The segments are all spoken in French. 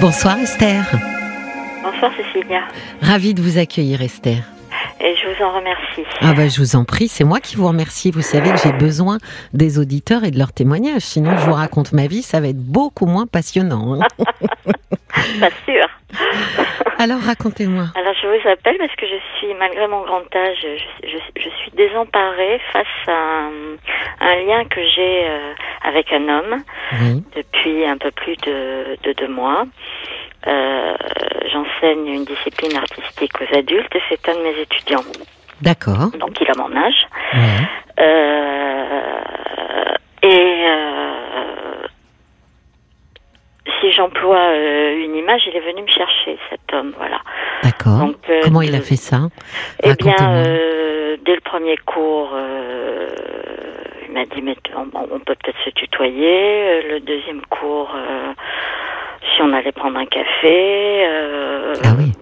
Bonsoir Esther. Bonsoir Cécilia. Ravie de vous accueillir Esther. Vous en remercie. Ah bah je vous en prie, c'est moi qui vous remercie. Vous savez que j'ai besoin des auditeurs et de leurs témoignages. Sinon, je vous raconte ma vie, ça va être beaucoup moins passionnant. hein. Pas sûr. Alors racontez-moi. Alors je vous appelle parce que je suis, malgré mon grand âge, je, je- je suis désemparée face à un, un lien que j'ai euh, avec un homme Oui. depuis un peu plus de, de deux mois. Euh, J'enseigne une discipline artistique aux adultes et c'est un de mes étudiants. D'accord. Donc il a mon âge. Ouais. Euh, et euh, si j'emploie une image, il est venu me chercher, cet homme, voilà. D'accord. Comment il a fait ça? Eh bien, dès le premier cours, il m'a dit, mais on, peut peut-être se tutoyer. Le deuxième cours, euh, si on allait prendre un café. euh, Ah oui.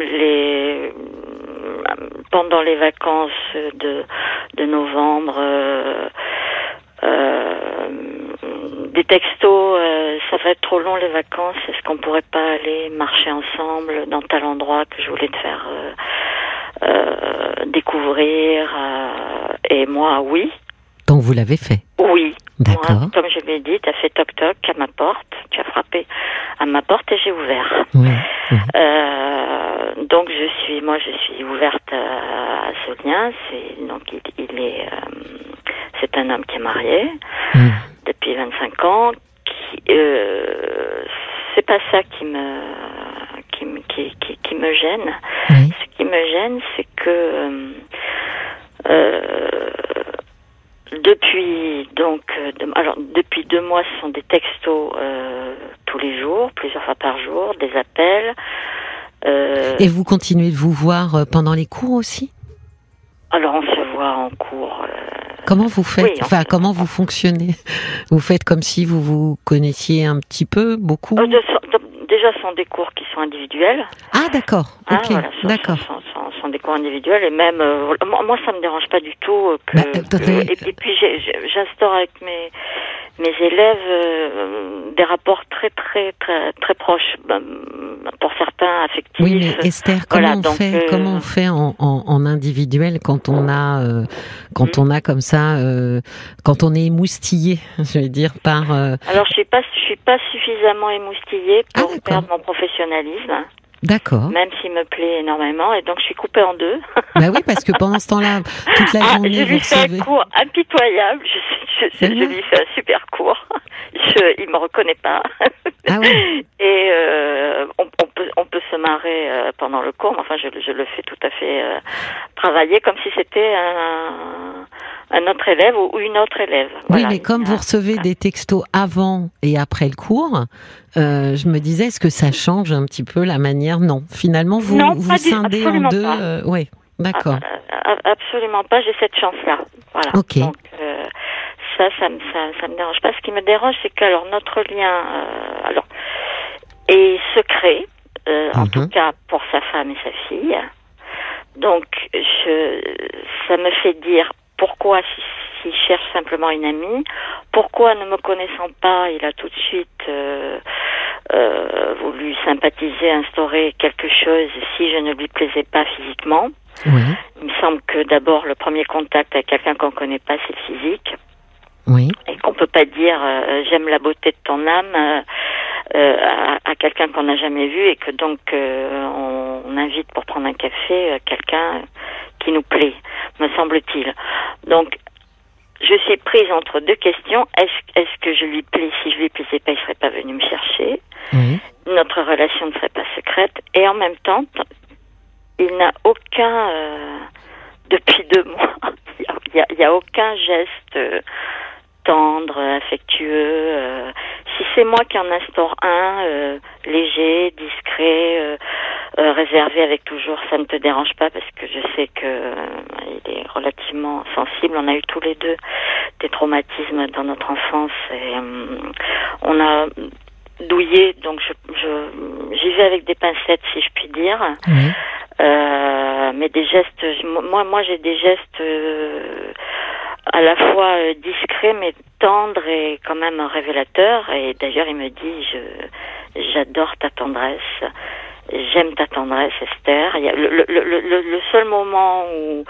les pendant les vacances de de novembre euh, euh, des textos euh, ça va être trop long les vacances est-ce qu'on pourrait pas aller marcher ensemble dans tel endroit que je voulais te faire euh, euh, découvrir et moi oui Donc vous l'avez fait. Oui D'accord. moi, comme je l'ai dit tu as fait toc toc à ma porte tu as frappé à ma porte et j'ai ouvert Oui. euh, donc je suis, moi je suis ouverte à, à ce lien. C'est donc il, il est, euh, c'est un homme qui est marié depuis 25 ans. Qui, euh, c'est pas ça qui me, qui, me- qui, qui, qui me gêne. Oui. Ce qui me gêne, c'est que euh, euh, depuis donc euh, de- alors mois, ce sont des textos euh, tous les jours, plusieurs fois par jour, des appels. Euh, Et vous continuez de vous voir euh, pendant les cours aussi? Alors on se voit en cours. Comment vous faites? Oui, Enfin, comment vous fonctionnez? Vous faites comme si vous vous connaissiez un petit peu, beaucoup de- de- déjà, ce sont des cours qui sont individuels. Ah d'accord. Ok. voilà, ce sont- d'accord. Ce sont, des cours individuels et même euh, moi, moi, ça me dérange pas du tout que. Bah, que- et, et puis j'instaure avec mes mes élèves euh, des rapports très très très très proches. Ben, pour certains affectifs. Oui, mais Esther, comment voilà, on donc, fait euh, Comment on fait en, en, en individuel quand on a, euh, quand Hmm. on a comme ça, euh, quand on est émoustillé, je vais dire par. euh, Alors je suis pas je suis pas suffisamment émoustillée Ah, pour perdre mon professionnalisme, D'accord. même s'il me plaît énormément, et donc je suis coupée en deux. bah oui, parce que pendant ce temps-là, toute la Ah, journée, je lui fais recevez. un cours impitoyable. Je, je, je, C'est je vrai lui fais un super cours. Je, il me reconnaît pas. Ah ouais. Et euh, on, on peut on peut se marrer euh, pendant le cours. Mais enfin, je, je le fais tout à fait euh, travailler comme si c'était un, un autre élève ou, une autre élève. Oui, mais comme vous recevez des textos avant et après le cours, euh, je me disais, est-ce que ça change un petit peu la manière? Non, finalement, vous Non, vous scindez en deux. euh, oui, d'accord. Ah, ah, Absolument pas, j'ai cette chance-là. Voilà. Ok. Donc euh, ça, ça me ça, ça me dérange pas. Ce qui me dérange, c'est que alors notre lien, alors est secret, en Mhm. tout cas pour sa femme et sa fille. Donc je, ça me fait dire pourquoi si- s'il cherche simplement une amie, pourquoi ne me connaissant pas, il a tout de suite euh, euh, voulu sympathiser, instaurer quelque chose si je ne lui plaisais pas physiquement? Oui, Il me semble que d'abord le premier contact avec quelqu'un qu'on connaît pas, c'est le physique, oui, et qu'on peut pas dire euh, j'aime la beauté de ton âme à, à quelqu'un qu'on n'a jamais vu et que donc on, on invite pour prendre un café quelqu'un qui nous plaît, me semble-t-il. Donc je suis prise entre deux questions. Est-ce est-ce que je lui plais Si je lui plaisais pas, il serait pas venu me chercher. Notre relation ne serait pas secrète. Et en même temps, il n'a aucun, euh, depuis deux mois, il n'y a aucun geste euh, tendre, affectueux. euh. Si c'est moi qui en instaure un, euh, léger, discret, euh, euh, réservé avec toujours, ça ne te dérange pas parce que je sais que euh, il est relativement sensible. On a eu tous les deux des traumatismes dans notre enfance et euh, on a douillé, donc je, je j'y vais avec des pincettes si je puis dire. Euh, mais des gestes, moi, moi j'ai des gestes euh, à la fois euh, discrets mais tendres et quand même révélateurs. Et d'ailleurs, il me dit, je, J'adore ta tendresse. J'aime ta tendresse, Esther. Le, le, seul moment où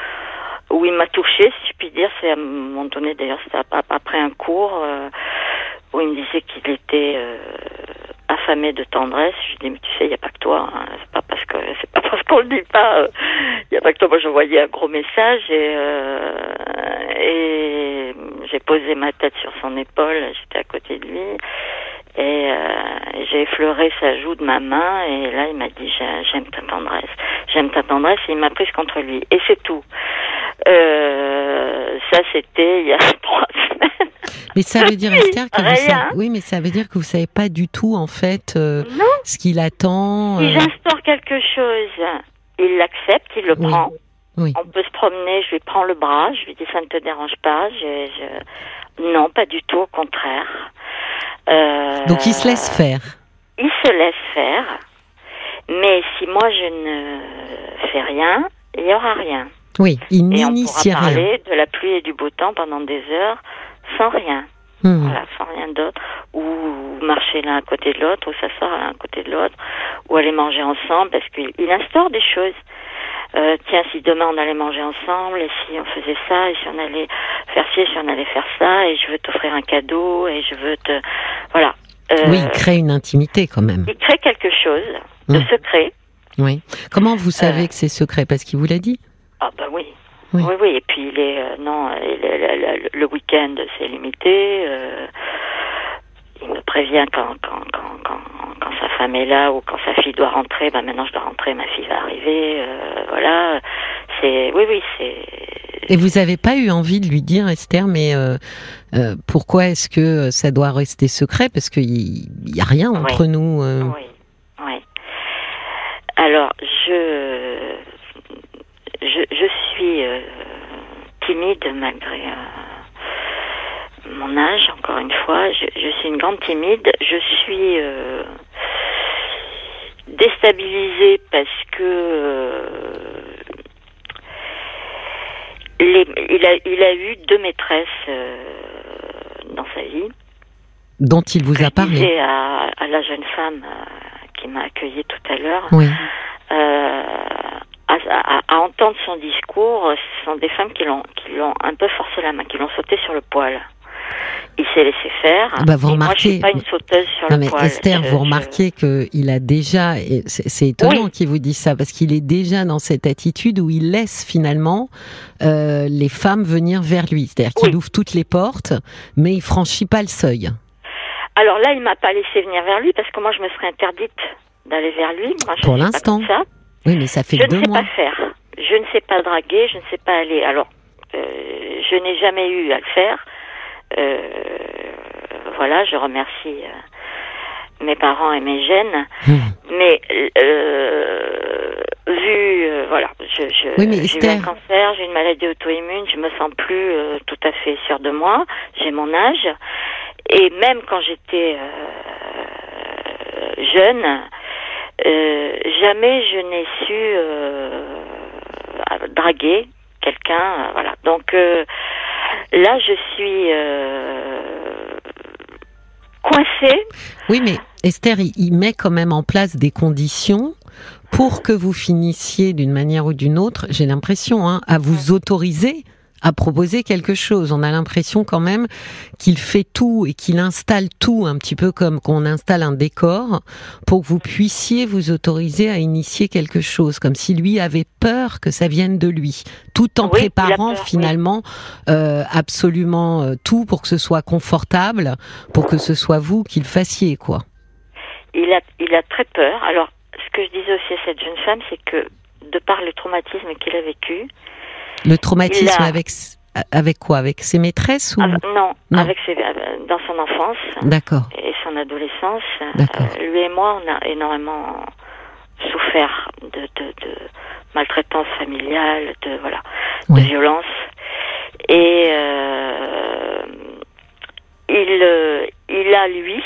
où il m'a touchée, si je puis dire, c'est à un moment donné, d'ailleurs, c'était après un cours euh, où il me disait qu'il était euh, affamé de tendresse. Je dis mais tu sais, il n'y a pas que toi. Hein. C'est pas parce que c'est pas parce qu'on le dit pas. Euh, il n'y a pas que toi. Moi, j'envoyais un gros message et et j'ai posé ma tête sur son épaule. J'étais à côté de lui et j'ai effleuré sa joue de ma main et là il m'a dit j'aime ta tendresse, j'aime ta tendresse et il m'a prise contre lui et c'est tout. Euh, ça, c'était il y a trois semaines. Mais ça veut dire, Esther, que vous savez... oui, mais ça veut dire que vous savez pas du tout en fait euh, ce qu'il attend. Si euh. j'instaure quelque chose, il l'accepte, il le prend. Oui. On peut se promener, je lui prends le bras, je lui dis ça ne te dérange pas. Je, je... Non, pas du tout, au contraire. Donc il se laisse faire. Il se laisse faire, mais si moi je ne fais rien, il n'y aura rien. Oui, il n'initie rien. on pourra parler de la pluie et du beau temps pendant des heures sans rien. Hmm. Voilà, sans rien d'autre. Ou marcher l'un à côté de l'autre, ou s'asseoir l'un à côté de l'autre, ou aller manger ensemble, parce qu'il instaure des choses. Euh, tiens, si demain on allait manger ensemble, et si on faisait ça, et si on allait faire ci, et si on allait faire ça, et je veux t'offrir un cadeau, et je veux te... Voilà. Euh, oui, il crée une intimité quand même. Il crée quelque chose de hmm. secret. Oui. Comment vous savez euh, que c'est secret? Parce qu'il vous l'a dit? Ah ben oui. Oui. Oui, Et puis il est euh, non, le, week-end c'est limité. Euh, il me prévient quand, quand, quand, quand, quand sa femme est là ou quand sa fille doit rentrer. Ben maintenant je dois rentrer, ma fille va arriver. Euh, voilà. C'est oui, oui, c'est. Et vous n'avez pas eu envie de lui dire, Esther, mais pourquoi est-ce que ça doit rester secret? Parce qu'il n'y a rien entre nous. Oui, oui. Alors, je je, je suis euh, timide malgré euh, mon âge, encore une fois. Je, je, suis une grande timide. Je suis euh, déstabilisée parce que les, il, a, il a eu deux maîtresses dans sa vie. Dont il vous a parlé à, à la jeune femme qui m'a accueillie tout à l'heure. Oui. Euh, à, à, entendre son discours, ce sont des femmes qui l'ont qui l'ont un peu forcé la main, qui l'ont sauté sur le poil. Il s'est laissé faire. Bah vous remarquez, moi, je suis pas une sauteuse sur non, mais Esther, vous remarquez que il a déjà, c'est étonnant qu'il vous dise ça, parce qu'il est déjà dans cette attitude où il laisse finalement euh, les femmes venir vers lui. C'est-à-dire qu'il ouvre toutes les portes, mais il franchit pas le seuil. Alors là, il m'a pas laissé venir vers lui parce que moi, je me serais interdite d'aller vers lui. Moi, je Pour l'instant. Oui, mais ça fait je deux mois. Je ne sais pas faire. Je ne sais pas draguer, je ne sais pas aller. Alors, euh, je n'ai jamais eu à le faire. Euh, voilà, je remercie euh, mes parents et mes gènes. Hmm. Mais vu, voilà, je, je oui, j'ai eu un cancer, j'ai une maladie auto-immune, je me sens plus tout à fait sûre de moi. J'ai mon âge. Et même quand j'étais jeune, jamais je n'ai su euh, draguer quelqu'un. Euh, voilà. Donc là, je suis coincée. Oui, mais Esther, il met quand même en place des conditions pour que vous finissiez d'une manière ou d'une autre, j'ai l'impression, hein, à vous autoriser à proposer quelque chose. On a l'impression quand même qu'il fait tout et qu'il installe tout un petit peu comme qu'on installe un décor pour que vous puissiez vous autoriser à initier quelque chose, comme si lui avait peur que ça vienne de lui, tout en préparant finalement euh, absolument euh, tout pour que ce soit confortable, pour que ce soit vous qui le fassiez, quoi. Il a, il a très peur. Alors, ce que je disais aussi à cette jeune femme, c'est que de par le traumatisme qu'il a vécu, le traumatisme avec avec quoi? Avec ses maîtresses ou ah, non, avec ses, euh, dans son enfance. D'accord. Et son adolescence. Euh, lui et moi, on a énormément souffert de, de, de maltraitance familiale, de voilà, de violence. Et euh, il, euh, il a lui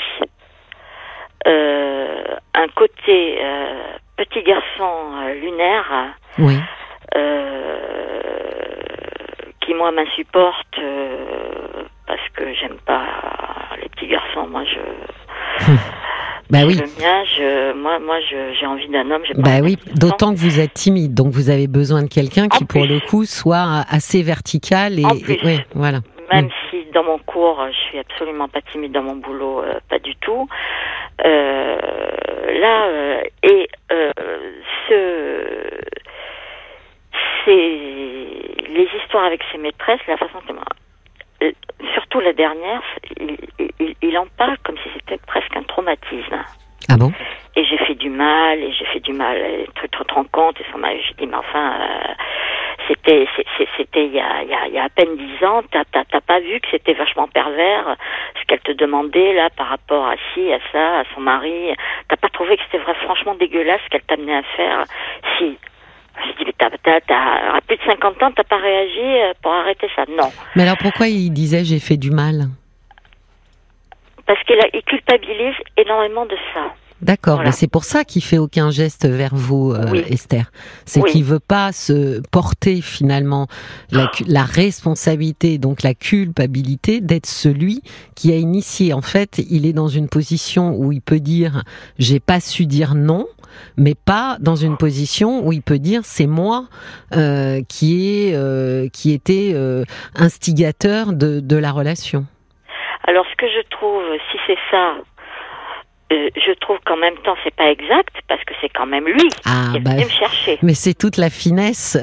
euh, un côté petit garçon lunaire. Qui moi m'insupporte euh, parce que j'aime pas les petits garçons. Moi, je Bah oui. Le mien, je, moi, moi, j'ai envie d'un homme. pas Bah oui, d'autant que vous êtes timide, donc vous avez besoin de quelqu'un qui, pour le coup, soit assez vertical et, En et- plus. ouais, voilà. Même Mm. si dans mon cours, je suis absolument pas timide dans mon boulot, euh, pas du tout. Euh, là, euh, et ce, c'est les histoires avec ses maîtresses, la façon que euh, surtout la dernière, il, il, il en parle comme si c'était presque un traumatisme. Ah bon? Et j'ai fait du mal, et j'ai fait du mal, et tu te rends compte, et ça m'a, j'ai dit, mais enfin, euh, c'était, il y a, il y, a, il y a à peine dix ans, t'as, pas vu que c'était vachement pervers, ce qu'elle te demandait, là, par rapport à ci, à ça, à son mari, t'as pas trouvé que c'était vrai, franchement dégueulasse ce qu'elle t'amenait à faire, si. J'ai dit, mais t'as, t'as, t'as, à plus de 50 ans, t'as pas réagi euh, pour arrêter ça Non. Mais alors pourquoi il disait j'ai fait du mal? Parce qu'il a, il culpabilise énormément de ça. D'accord, Voilà. mais c'est pour ça qu'il fait aucun geste vers vous, euh, Oui. Esther. C'est Oui. qu'il veut pas se porter finalement la, la responsabilité, donc la culpabilité d'être celui qui a initié. En fait, il est dans une position où il peut dire j'ai pas su dire non, mais pas dans une position où il peut dire c'est moi euh, qui est euh, qui était euh, instigateur de, de la relation. Alors, ce que je trouve, si c'est ça, euh, je trouve qu'en même temps, c'est pas exact parce que c'est quand même lui Ah qui est bah venu me chercher. Mais c'est toute la finesse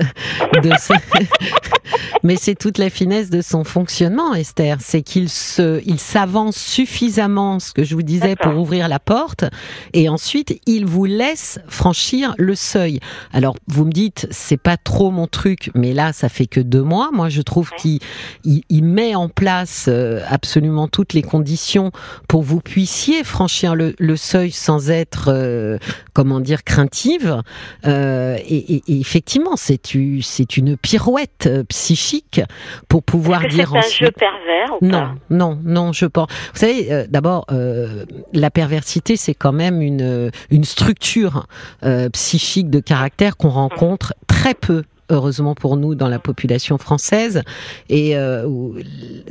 de ce... Mais c'est toute la finesse de son fonctionnement, Esther. C'est qu'il se, il s'avance suffisamment, ce que je vous disais, pour ouvrir la porte, et ensuite il vous laisse franchir le seuil. Alors vous me dites, c'est pas trop mon truc, mais là ça fait que deux mois. Moi je trouve Ouais. qu'il il, il met en place euh, absolument toutes les conditions pour que vous puissiez franchir le, le seuil sans être, euh, comment dire, craintive. Euh, et, et- et effectivement, c'est u- c'est une pirouette euh, psychique pour pouvoir que dire c'est un ensuite. jeu pervers ou Non, pas? non, non, je pense. Vous savez, euh, d'abord, euh, la perversité, c'est quand même une, une structure euh, psychique de caractère qu'on rencontre très peu. Heureusement pour nous dans la population française et euh,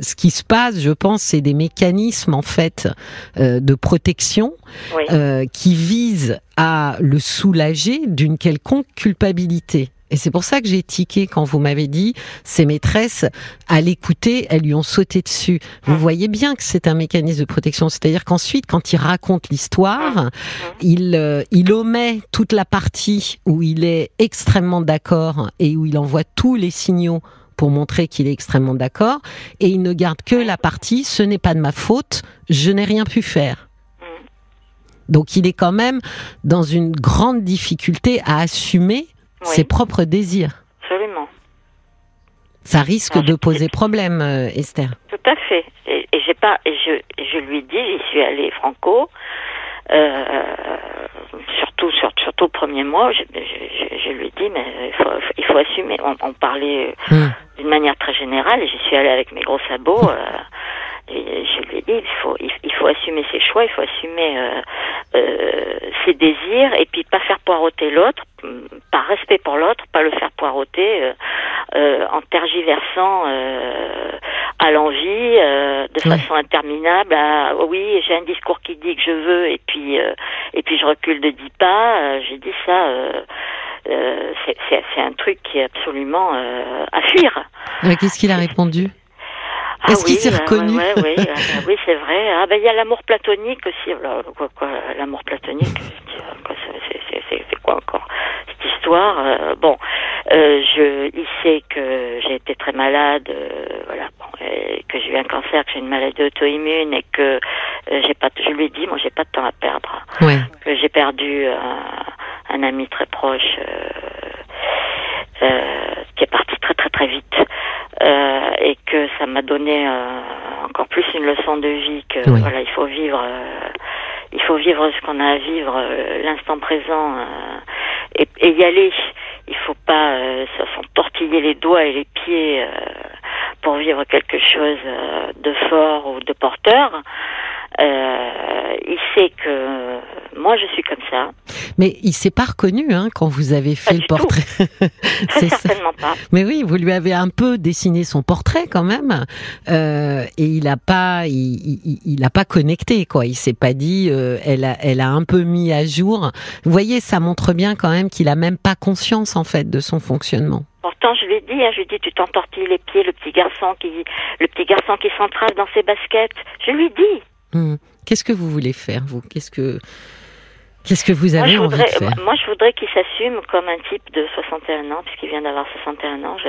ce qui se passe, je pense, c'est des mécanismes en fait euh, de protection Oui. euh, qui visent à le soulager d'une quelconque culpabilité. Et c'est pour ça que j'ai tiqué quand vous m'avez dit, ses maîtresses, à l'écouter, elles lui ont sauté dessus. Vous voyez bien que c'est un mécanisme de protection. C'est-à-dire qu'ensuite, quand il raconte l'histoire, il, euh, il omet toute la partie où il est extrêmement d'accord et où il envoie tous les signaux pour montrer qu'il est extrêmement d'accord. Et il ne garde que la partie, ce n'est pas de ma faute, je n'ai rien pu faire. Donc il est quand même dans une grande difficulté à assumer Oui. ses propres désirs. Absolument. Ça risque de poser problème, euh, Esther. Tout à fait. Et, et j'ai pas, et je, je lui dis, j'y suis allée franco. Euh, surtout, sur- surtout le premier mois, je, je, je- je lui dis, mais il faut, il faut assumer. On, on parlait Hum. d'une manière très générale, j'y suis allée avec mes gros sabots. euh, et je lui ai dit, il faut, il, il faut assumer ses choix, il faut assumer euh, euh, ses désirs, et puis pas faire poireauter l'autre, hum, par respect pour l'autre, pas le faire poireauter euh, en tergiversant à l'envie, de façon interminable. À, oh oui, j'ai un discours qui dit que je veux, et puis et puis je recule de dix pas. J'ai dit ça. c'est- un truc qui est absolument à fuir. Qu'est-ce qu'il a répondu? Ah Est-ce qu'il oui, s'est euh, reconnu ouais, ouais, ouais, euh, Oui, c'est vrai. Ah ben il y a l'amour platonique aussi. L'amour platonique quoi, c'est- quoi encore cette histoire euh, Bon, euh, je, il sait que j'ai été très malade, euh, voilà, bon, que j'ai eu un cancer, que j'ai une maladie auto-immune et que j'ai pas. Je lui ai dit, moi, j'ai pas de temps à perdre. Que j'ai perdu un, un ami très proche. qui est parti très très très vite et que ça m'a donné encore plus une leçon de vie que Oui. voilà il faut vivre il faut vivre ce qu'on a à vivre euh, l'instant présent euh, et, y aller il faut pas euh, se- s'entortiller les doigts et les pieds euh, pour vivre quelque chose euh, de fort ou de porteur euh, il sait que moi je suis comme ça Mais il s'est pas reconnu hein, quand vous avez fait le portrait. C'est certainement pas. Mais oui, vous lui avez un peu dessiné son portrait quand même, euh, et il a pas, il, il, a pas connecté quoi. Il s'est pas dit, euh, elle a, elle a un peu mis à jour. Vous voyez, ça montre bien quand même qu'il a même pas conscience en fait de son fonctionnement. Pourtant, je lui ai dit, hein, je lui ai dit, tu t'entortilles les pieds, le petit garçon qui, le petit garçon qui s'entrave dans ses baskets. Je lui ai dit. Hmm. Qu'est-ce que vous voulez faire, vous? Qu'est-ce que Qu'est-ce que vous avez envie de faire? Moi, je voudrais qu'il s'assume comme un type de 61 ans, puisqu'il vient d'avoir 61 ans. Je,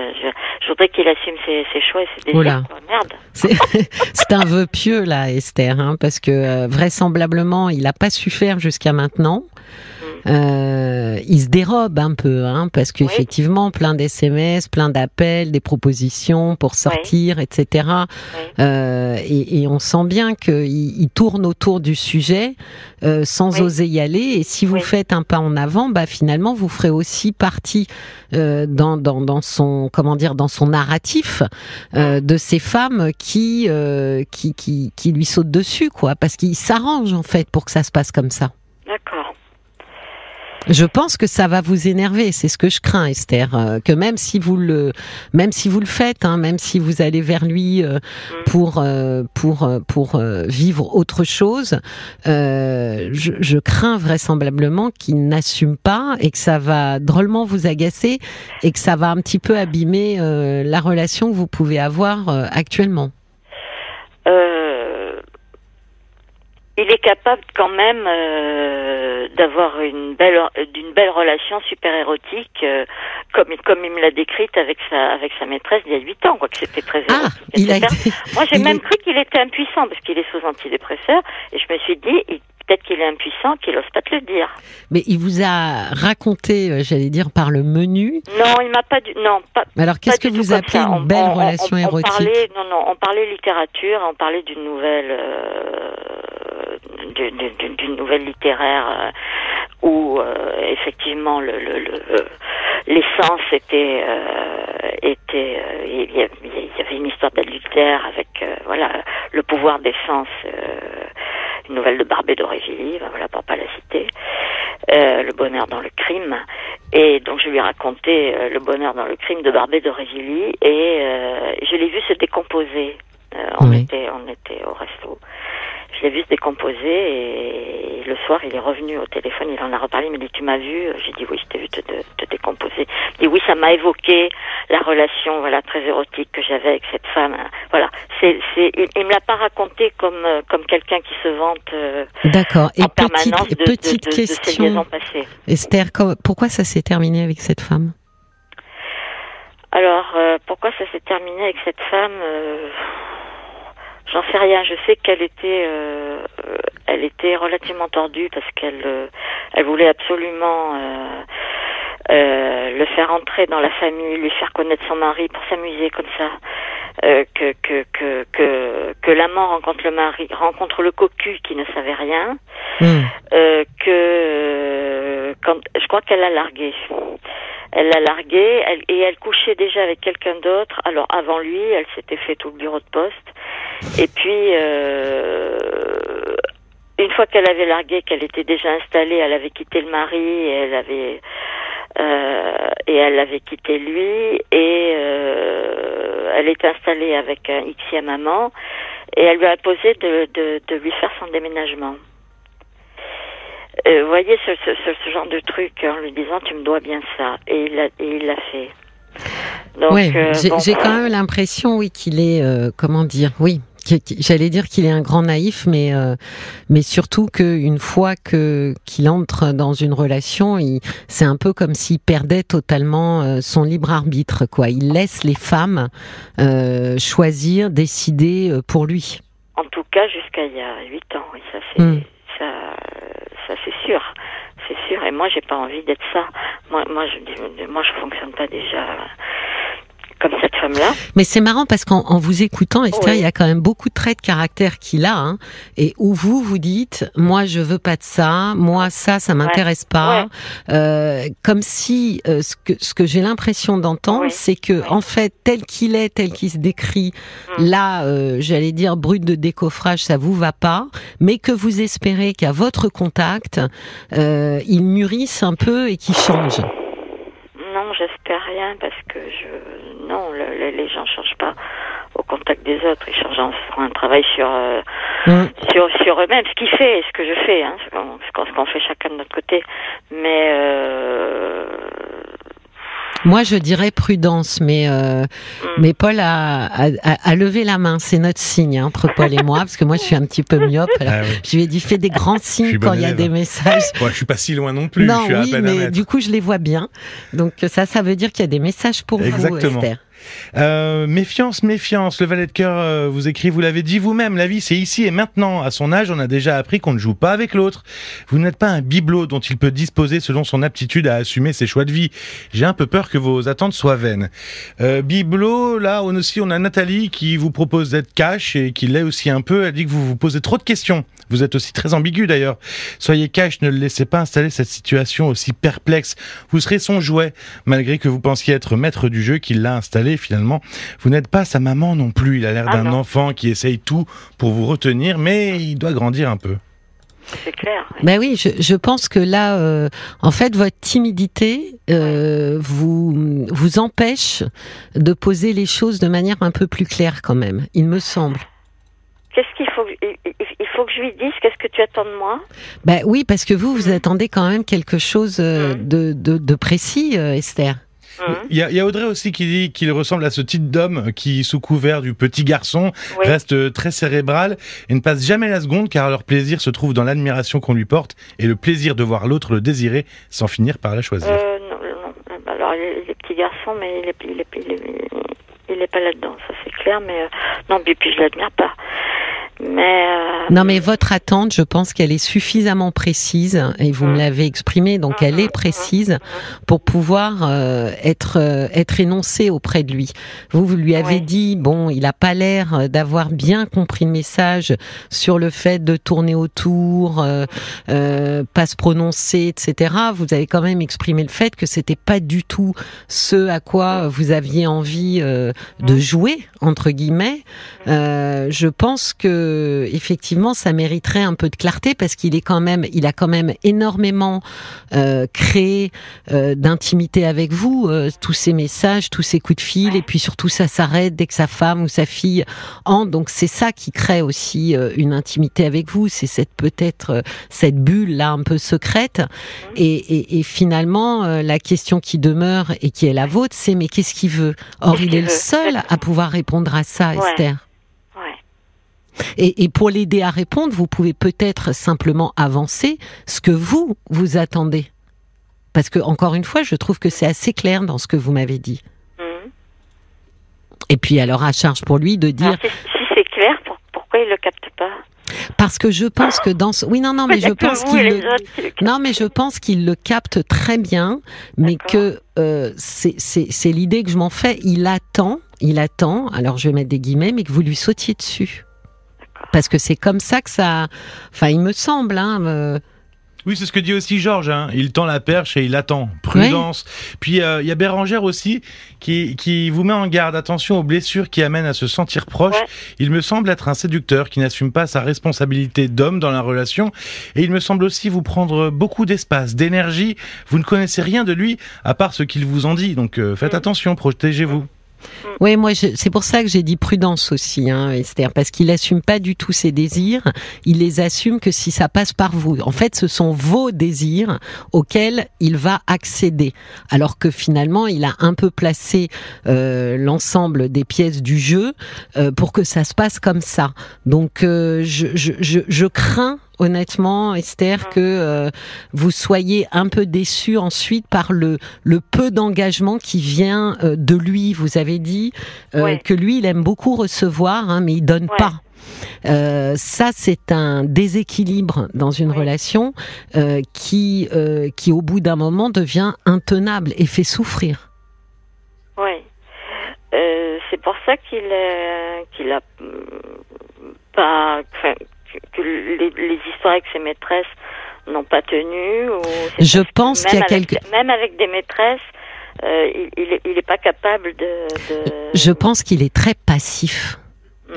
je, voudrais qu'il assume ses, ses, choix et ses désirs. Merde. C'est un vœu pieux, là, Esther, hein, parce que euh, vraisemblablement, il n'a pas su faire jusqu'à maintenant. Euh, il se dérobe un peu, hein, parce qu'effectivement, plein d'SMS, plein d'appels, des propositions pour sortir, etc. Euh, et, et, on sent bien qu'il il tourne autour du sujet euh, sans oser y aller. Et si vous faites un pas en avant, bah finalement, vous ferez aussi partie euh, dans, dans, dans, son comment dire dans son narratif euh, de ces femmes qui, euh, qui qui qui lui sautent dessus, quoi, parce qu'il s'arrange en fait pour que ça se passe comme ça. D'accord. Je pense que ça va vous énerver, c'est ce que je crains, Esther, euh, que même si vous le, même si vous le faites, hein, même si vous allez vers lui euh, mm. pour euh, pour pour vivre autre chose, je, je, crains vraisemblablement qu'il n'assume pas et que ça va drôlement vous agacer et que ça va un petit peu abîmer la relation que vous pouvez avoir actuellement. Il est capable quand même euh, d'avoir une belle d'une belle relation super érotique euh, comme comme il me l'a décrite avec sa avec sa maîtresse il y a huit ans quoi que c'était très ah, il a moi j'ai même cru qu'il était impuissant parce qu'il est sous antidépresseur et je me suis dit peut-être qu'il est impuissant qu'il n'ose pas te le dire. Mais il vous a raconté euh, j'allais dire par le menu non il m'a pas du non pas alors qu'est-ce que vous appelez une belle relation érotique parlait, non non on parlait littérature on parlait d'une nouvelle d'une nouvelle littéraire euh, où euh, effectivement le, l'essence était était il y, avait une histoire d'adultère avec voilà le pouvoir d'essence une nouvelle de Barbé d'Aurevilly ben voilà pour pas la citer le bonheur dans le crime. Et donc je lui ai raconté le bonheur dans le crime de Barbé d'Aurevilly et je l'ai vu se décomposer on était on était au resto je l'ai vu se décomposer et le soir, il est revenu au téléphone, il en a reparlé, il m'a dit Tu m'as vu? J'ai dit Oui, je t'ai vu te, te, décomposer. Il dit Oui, ça m'a évoqué la relation voilà, très érotique que j'avais avec cette femme. Voilà. C'est, c'est, il, ne me l'a pas raconté comme, euh, comme quelqu'un qui se vante euh, D'accord. Et en petite, permanence de, petite de, question, passées. Esther, pourquoi ça s'est terminé avec cette femme? Alors, euh, pourquoi ça s'est terminé avec cette femme J'en sais rien. Je sais qu'elle était, euh, elle était relativement tordue parce qu'elle, euh, elle voulait absolument euh, euh, le faire entrer dans la famille, lui faire connaître son mari pour s'amuser comme ça. Euh, que que que que, que l'amant rencontre le mari, rencontre le cocu qui ne savait rien. Hmm. que quand, je crois qu'elle l'a largué. Elle l'a largué elle, et elle couchait déjà avec quelqu'un d'autre. Alors avant lui, elle s'était fait tout le bureau de poste. Et puis, euh, une fois qu'elle avait largué, qu'elle était déjà installée, elle avait quitté le mari et elle avait euh, et elle avait quitté lui et euh, elle était installée avec un xème amant et elle lui a posé de, de, de lui faire son déménagement. Euh, vous voyez ce, ce, ce, genre de truc en lui disant tu me dois bien ça et il l'a et il l'a fait. Donc, ouais, euh, j'ai quand même l'impression oui qu'il est euh, comment dire oui J'allais dire qu'il est un grand naïf, mais euh, mais surtout qu'une fois que qu'il entre dans une relation, c'est un peu comme s'il perdait totalement euh, son libre arbitre. Quoi, il laisse les femmes euh, choisir, décider euh, pour lui. En tout cas, jusqu'à il y a huit ans, oui, ça c'est hmm. ça, ça c'est sûr, c'est sûr. Et moi, j'ai pas envie d'être ça. Moi, moi, je moi, je fonctionne pas déjà comme cette femme femme-là. Mais c'est marrant parce qu'en vous écoutant, Esther, il y a quand même beaucoup de traits de caractère qu'il a, hein, et où vous vous dites, moi je veux pas de ça, moi ça, ça m'intéresse pas, euh, comme si euh, ce que ce que j'ai l'impression d'entendre, c'est que en fait tel qu'il est, tel qu'il se décrit, mm. là, euh, j'allais dire brut de décoffrage, ça vous va pas, mais que vous espérez qu'à votre contact, il mûrisse un peu et qu'il change. Non, j'espère rien parce que je non, les gens changent pas au contact des autres. Ils changent en faisant un travail sur euh, mm. sur sur eux-mêmes. Ce qu'il fait, et ce que je fais, hein, ce qu'on fait chacun de notre côté. Mais euh, moi, je dirais prudence, mais euh, mm. mais Paul a, a, a, levé la main. C'est notre signe hein, entre Paul et moi, parce que moi, je suis un petit peu myope. Ah je lui ai dit fais des grands signes quand il y a des messages. Ouais, je suis pas si loin non plus. Non, je suis oui, mais du coup, je les vois bien. Donc ça, ça veut dire qu'il y a des messages pour vous, Esther. Euh, méfiance, méfiance. Le valet de cœur euh, vous écrit, vous l'avez dit vous-même, la vie c'est ici et maintenant. À son âge, on a déjà appris qu'on ne joue pas avec l'autre. Vous n'êtes pas un bibelot dont il peut disposer selon son aptitude à assumer ses choix de vie. J'ai un peu peur que vos attentes soient vaines. Euh, bibelot, là aussi on a Nathalie qui vous propose d'être cash et qui l'est aussi un peu. Elle dit que vous vous posez trop de questions. Vous êtes aussi très ambigu d'ailleurs. Soyez cash, ne le laissez pas installer cette situation aussi perplexe. Vous serez son jouet, malgré que vous pensiez être maître du jeu qu'il l'a installé finalement. Vous n'êtes pas sa maman non plus. Il a l'air ah d'un enfant qui essaye tout pour vous retenir, mais il doit grandir un peu. C'est clair. Ben oui, je, pense que là, euh, en fait, votre timidité euh, vous vous empêche de poser les choses de manière un peu plus claire quand même. Il me semble. Qu'est-ce qu'il faut il faut que je lui dise qu'est-ce que tu attends de moi? Ben oui, parce que vous, vous mm. attendez quand même quelque chose euh, mm. de, de, précis, Esther. Mmh. Il y, a, Audrey aussi qui dit qu'il ressemble à ce type d'homme qui, sous couvert du petit garçon, reste très cérébral et ne passe jamais la seconde car leur plaisir se trouve dans l'admiration qu'on lui porte et le plaisir de voir l'autre le désirer sans finir par la choisir. Euh, non, non, alors les, petits garçons, mais il est, il il est, pas là-dedans, ça c'est clair, mais euh, non, puis, puis je l'admire pas. Mais euh, Non, mais votre attente, je pense qu'elle est suffisamment précise, et vous me mm. l'avez exprimé, donc elle est mm. précise pour pouvoir euh, être euh, être énoncée auprès de lui. Vous, vous lui avez dit, bon, il a pas l'air d'avoir bien compris le message sur le fait de tourner autour, pas se prononcer, etc. Vous avez quand même exprimé le fait que c'était pas du tout ce à quoi vous aviez envie de mm. jouer entre guillemets. je pense que effectivement, ça mériterait un peu de clarté parce qu'il est quand même, il a quand même énormément euh, créé euh, d'intimité avec vous, euh, tous ces messages, tous ces coups de fil, et puis surtout ça s'arrête dès que sa femme ou sa fille entre. Donc c'est ça qui crée aussi une intimité avec vous. C'est cette peut-être cette bulle là un peu secrète. Et, et finalement, la question qui demeure et qui est la vôtre, c'est mais qu'est-ce qu'il veut? Or, il est le seul à pouvoir répondre à ça, Esther. Et, pour l'aider à répondre, vous pouvez peut-être simplement avancer ce que vous, vous attendez. Parce que, encore une fois, je trouve que c'est assez clair dans ce que vous m'avez dit. Mhm. Et puis, alors, à charge pour lui de dire. si, c'est clair, pourquoi il le capte pas? Parce que je pense que dans ce... oui non non mais je pense qu'il le... non mais je pense qu'il le capte très bien mais que euh, c'est l'idée que je m'en fais il attend il attend alors je vais mettre des guillemets mais que vous lui sautiez dessus parce que c'est comme ça que ça. Enfin, il me semble. Hein, euh. Oui, c'est ce que dit aussi Georges. Hein. Il tend la perche et il attend. Prudence. Puis euh, il y a Bérangère aussi qui, qui vous met en garde. Attention aux blessures qui amènent à se sentir proche. Il me semble être un séducteur qui n'assume pas sa responsabilité d'homme dans la relation. Et il me semble aussi vous prendre beaucoup d'espace, d'énergie. Vous ne connaissez rien de lui à part ce qu'il vous en dit. Donc euh, faites mm. attention, protégez-vous. Oui, moi, c'est pour ça que j'ai dit prudence aussi, hein, Esther, parce qu'il assume pas du tout ses désirs. Il les assume que si ça passe par vous. En fait, ce sont vos désirs auxquels il va accéder, alors que finalement, il a un peu placé euh, l'ensemble des pièces du jeu euh, pour que ça se passe comme ça. Donc, euh, je, je, je, je crains honnêtement, Esther, que euh, vous soyez un peu déçu ensuite par le, le peu d'engagement qui vient euh, de lui. Vous avez dit euh, que lui, il aime beaucoup recevoir, hein, mais il donne pas. ça, c'est un déséquilibre dans une relation qui, qui, au bout d'un moment, devient intenable et fait souffrir. Oui. ça qu'il euh, qu'il a mm, pas, que, les, les histoires avec ses maîtresses n'ont pas tenu. Ou Je pense qu'il y a même avec- quelque- Même avec des maîtresses, euh, il, il, est, il est pas capable de. de... Je pense qu'il est très passif.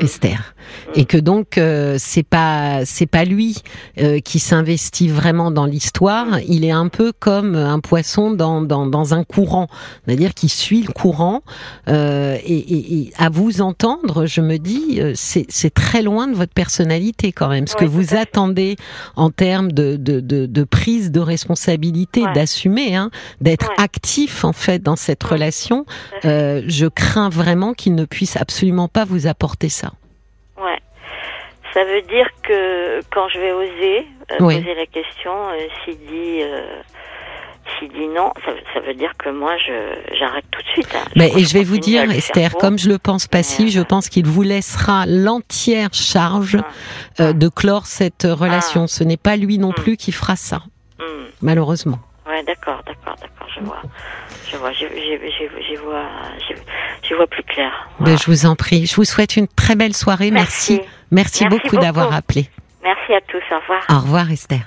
Mm. Esther et que donc euh, c'est pas c'est pas lui euh, qui s'investit vraiment dans l'histoire il est un peu comme un poisson dans dans, dans un courant c'est-à-dire qu'il suit le courant euh, et, et- et à vous entendre je me dis euh, c'est c'est très loin de votre personnalité quand même ce que vous attendez en termes de de, de, de prise de responsabilité Ouais. d'assumer hein, d'être Ouais. actif en fait dans cette Mm. relation euh, je crains vraiment qu'il ne puisse absolument pas vous apporter ça. Ça veut dire que quand je vais oser euh, Oui. poser la question, euh, s'il dit, euh, s'il dit non, ça, veut- ça veut dire que moi, je j'arrête tout de suite. hein. Mais, et je vais vous dire, Esther, comme je le pense passif, je euh, pense qu'il vous laissera l'entière charge Ah. euh, de clore cette relation. Ce n'est pas lui non Mm. plus qui fera ça, Hmm. malheureusement. Ouais, d'accord, d'accord, d'accord, je vois. Je vois, j'y- j'y- j'y vois, j'y vois plus clair. Ben, je vous en prie. Je vous souhaite une très belle soirée. Merci. Merci. Merci, Merci beaucoup d'avoir appelé. Merci à tous, au revoir. Au revoir, Esther.